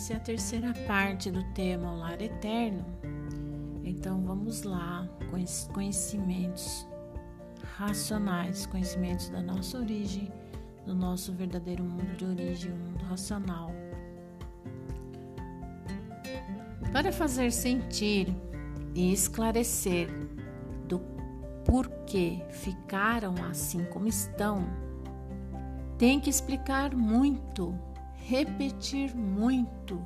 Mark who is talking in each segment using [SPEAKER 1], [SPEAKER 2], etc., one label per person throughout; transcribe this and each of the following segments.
[SPEAKER 1] essa é a terceira parte do tema O Lar Eterno. Então vamos lá, com conhecimentos racionais, conhecimentos da nossa origem, do nosso verdadeiro mundo de origem, o mundo racional. Para fazer sentir e esclarecer do porquê ficaram assim como estão, tem que explicar muito, repetir muito,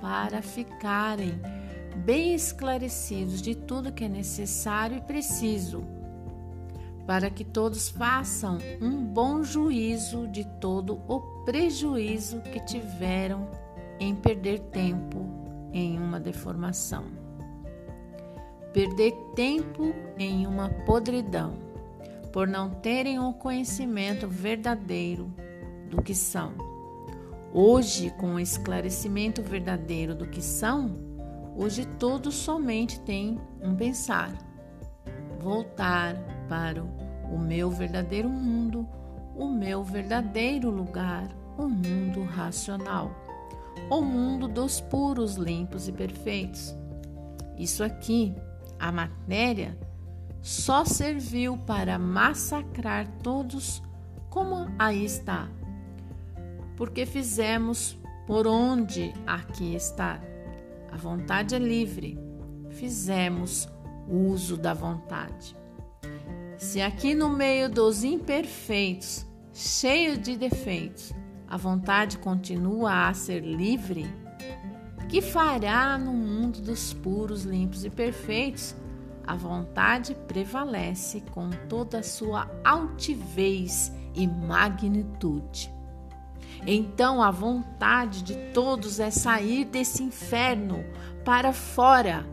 [SPEAKER 1] para ficarem bem esclarecidos de tudo que é necessário e preciso, para que todos façam um bom juízo de todo o prejuízo que tiveram em perder tempo em uma deformação. Perder tempo em uma podridão, por não terem o conhecimento verdadeiro do que são. Hoje, com o esclarecimento verdadeiro do que são, hoje todos somente têm um pensar: voltar para o meu verdadeiro mundo, o meu verdadeiro lugar, o mundo racional o mundo dos puros, limpos e perfeitos. Isso aqui, a matéria, só serviu para massacrar todos, como aí está. Porque fizemos por onde aqui está. A vontade é livre. Fizemos uso da vontade. Se aqui no meio dos imperfeitos, cheio de defeitos, a vontade continua a ser livre, que fará no mundo dos puros, limpos e perfeitos? A vontade prevalece com toda a sua altivez e magnitude. Então a vontade de todos é sair desse inferno para fora,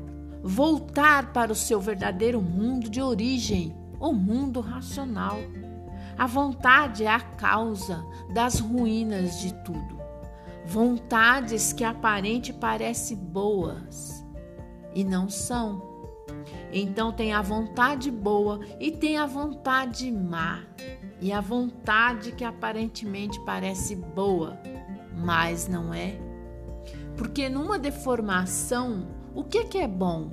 [SPEAKER 1] voltar para o seu verdadeiro mundo de origem, o mundo racional. A vontade é a causa das ruínas de tudo. Vontades que aparente parecem boas e não são. Então tem a vontade boa e tem a vontade má. E a vontade que aparentemente parece boa, mas não é. Porque numa deformação, o que é que é bom?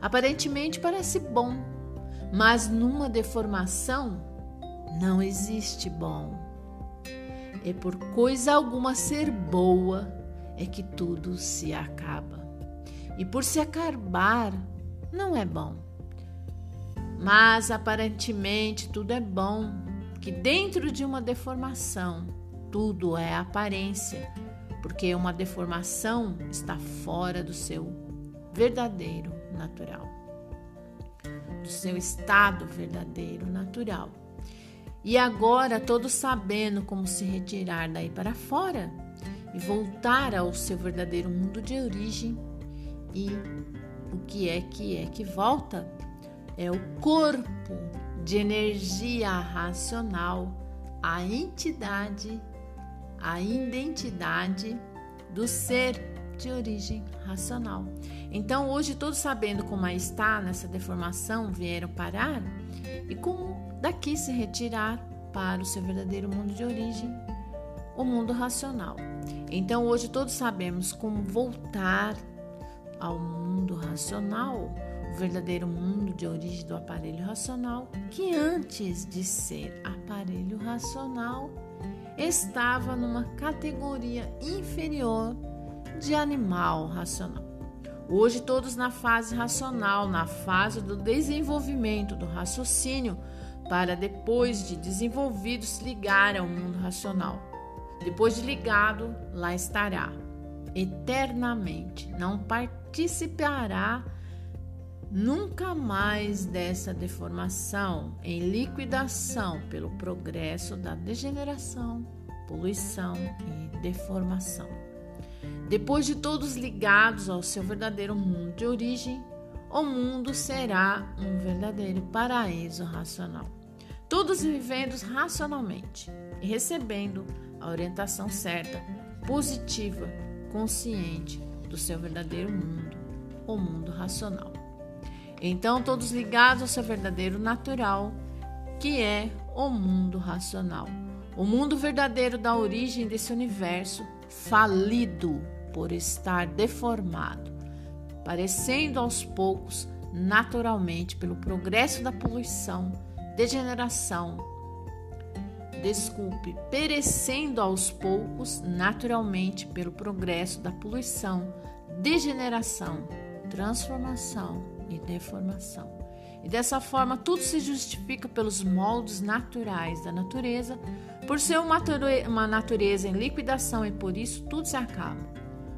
[SPEAKER 1] Aparentemente parece bom, mas numa deformação não existe bom. É por coisa alguma ser boa é que tudo se acaba. E por se acabar, não é bom. Mas aparentemente tudo é bom, que dentro de uma deformação, tudo é aparência, porque uma deformação está fora do seu verdadeiro natural, do seu estado verdadeiro natural. E agora, todos sabendo como se retirar daí para fora e voltar ao seu verdadeiro mundo de origem, e o que é que é que volta? É o corpo de energia racional, a entidade, a identidade do ser de origem racional. Então, hoje, todos sabendo como está nessa deformação, vieram parar e como daqui se retirar para o seu verdadeiro mundo de origem, o mundo racional. Então, hoje todos sabemos como voltar ao mundo racional, verdadeiro mundo de origem do aparelho racional, que antes de ser aparelho racional, estava numa categoria inferior de animal racional. Hoje, todos na fase racional, na fase do desenvolvimento do raciocínio, para depois de desenvolvido se ligar ao mundo racional. Depois de ligado, lá estará eternamente. Não participará nunca mais dessa deformação em liquidação pelo progresso da degeneração, poluição e deformação. Depois de todos ligados ao seu verdadeiro mundo de origem, o mundo será um verdadeiro paraíso racional todos vivendo racionalmente e recebendo a orientação certa, positiva, consciente do seu verdadeiro mundo, o mundo racional. Então, todos ligados ao seu verdadeiro natural, que é o mundo racional, O mundo verdadeiro da origem desse universo falido por estar deformado, parecendo aos poucos naturalmente pelo progresso da poluição, degeneração, desculpe, perecendo aos poucos naturalmente pelo progresso da poluição, degeneração, transformação e deformação. E dessa forma, tudo se justifica pelos moldes naturais da natureza, por ser uma natureza em liquidação e por isso tudo se acaba.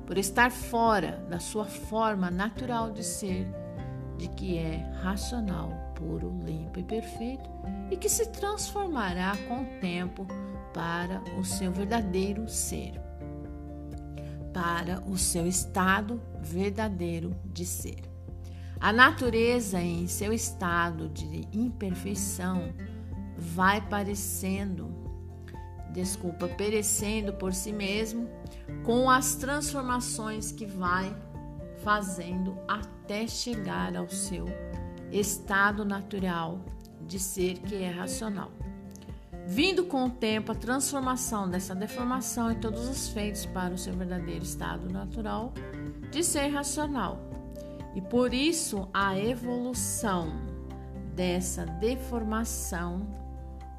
[SPEAKER 1] Por estar fora da sua forma natural de ser, de que é racional, puro, limpo e perfeito, e que se transformará com o tempo para o seu verdadeiro ser, para o seu estado verdadeiro de ser. A natureza, em seu estado de imperfeição, vai parecendo, desculpa, perecendo por si mesmo, com as transformações que vai fazendo até chegar ao seu estado natural de ser que é racional. Vindo com o tempo a transformação dessa deformação e todos os feitos para o seu verdadeiro estado natural de ser racional e por isso a evolução dessa deformação,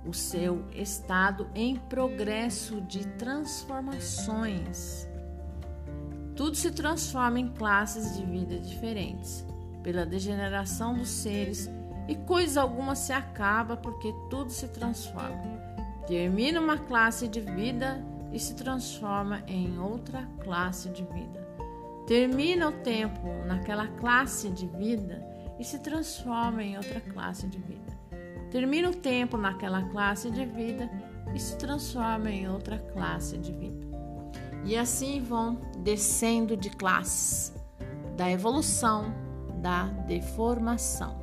[SPEAKER 1] o seu estado em progresso de transformações. Tudo se transforma em classes de vida diferentes, pela degeneração dos seres, e coisa alguma se acaba porque tudo se transforma. Termina uma classe de vida e se transforma em outra classe de vida. Termina o tempo naquela classe de vida e se transforma em outra classe de vida. Termina o tempo naquela classe de vida e se transforma em outra classe de vida. E assim vão descendo de classes, da evolução, da deformação,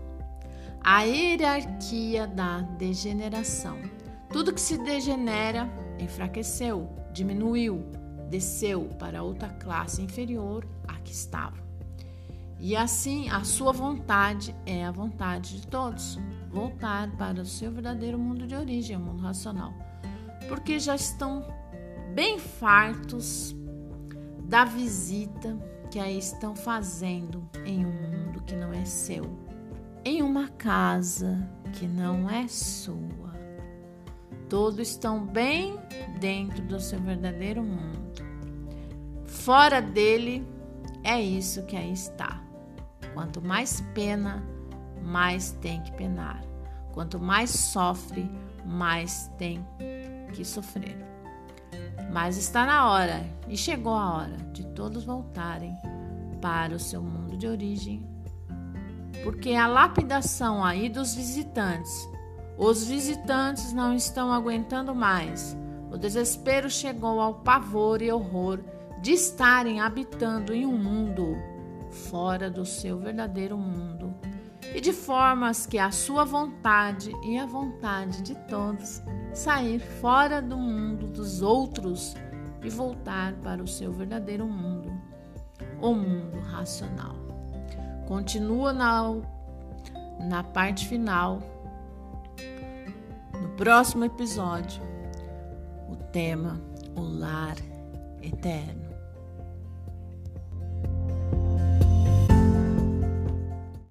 [SPEAKER 1] a hierarquia da degeneração. Tudo que se degenera enfraqueceu, diminuiu, desceu para outra classe inferior à que estava. E assim, a sua vontade é a vontade de todos, voltar para o seu verdadeiro mundo de origem, o mundo racional, porque já estão bem fartos da visita que aí estão fazendo em um mundo que não é seu, em uma casa que não é sua. Todos estão bem dentro do seu verdadeiro mundo Fora dele, é isso que aí está. Quanto mais pena, mais tem que penar. Quanto mais sofre, mais tem que sofrer. Mas está na hora, e chegou a hora de todos voltarem para o seu mundo de origem, porque a lapidação aí dos visitantes, os visitantes não estão aguentando mais. O desespero chegou ao pavor e horror de estarem habitando em um mundo fora do seu verdadeiro mundo e de formas que a sua vontade e a vontade de todos sair fora do mundo dos outros e voltar para o seu verdadeiro mundo, o mundo racional. Continua na, na parte final, próximo episódio, o tema O Lar Eterno.